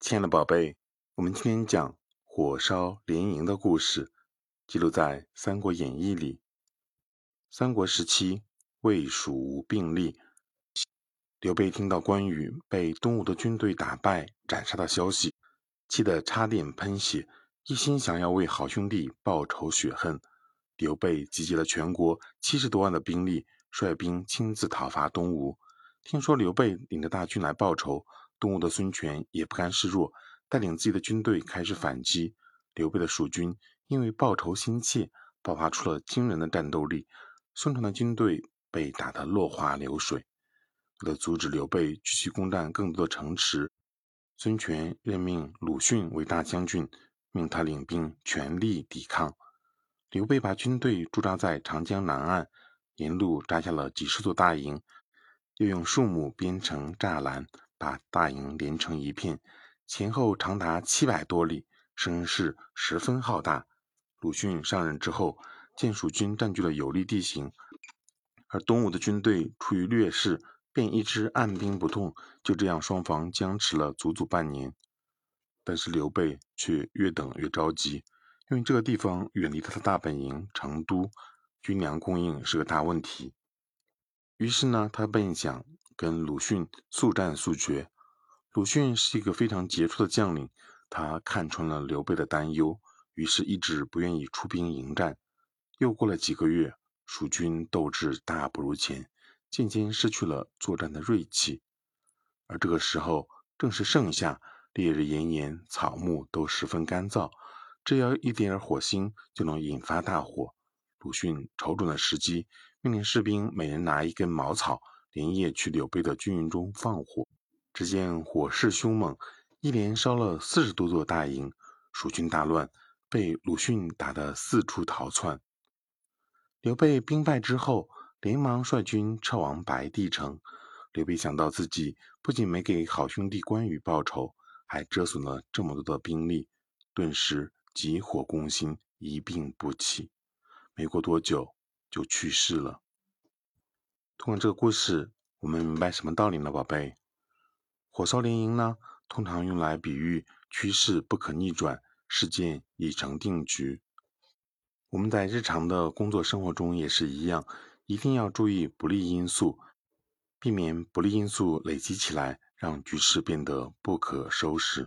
亲爱的宝贝，我们今天讲火烧连营的故事，记录在《三国演义》里。三国时期，魏蜀吴并立，刘备听到关羽被东吴的军队打败、斩杀的消息，气得差点喷血，一心想要为好兄弟报仇雪恨。刘备集结了全国七十多万的兵力，率兵亲自讨伐东吴。听说刘备领着大军来报仇。东吴的孙权也不甘示弱，带领自己的军队开始反击。刘备的蜀军因为报仇心切，爆发出了惊人的战斗力。孙权的军队被打得落花流水。为了阻止刘备继续攻占更多的城池，孙权任命鲁迅为大将军，命他领兵全力抵抗。刘备把军队驻扎在长江南岸，沿路扎下了几十座大营，又用树木编成栅栏。把大营连成一片，前后长达七百多里，声势十分浩大。鲁迅上任之后，见蜀军占据了有利地形，而东吴的军队处于劣势，便一直按兵不动。就这样，双方僵持了足足半年。但是刘备却越等越着急，因为这个地方远离他的大本营成都，军粮供应是个大问题。于是呢，他便想。跟鲁迅速战速决。鲁迅是一个非常杰出的将领，他看穿了刘备的担忧，于是一直不愿意出兵迎战。又过了几个月，蜀军斗志大不如前，渐渐失去了作战的锐气。而这个时候正是盛夏，烈日炎炎，草木都十分干燥，只要一点火星就能引发大火。鲁迅瞅准了时机，命令士兵每人拿一根茅草。连夜去刘备的军营中放火，只见火势凶猛，一连烧了四十多座大营，蜀军大乱，被鲁迅打得四处逃窜。刘备兵败之后，连忙率军撤往白帝城。刘备想到自己不仅没给好兄弟关羽报仇，还折损了这么多的兵力，顿时急火攻心，一病不起。没过多久，就去世了。通过这个故事，我们明白什么道理呢，宝贝？火烧连营呢，通常用来比喻趋势不可逆转，事件已成定局。我们在日常的工作生活中也是一样，一定要注意不利因素，避免不利因素累积起来，让局势变得不可收拾。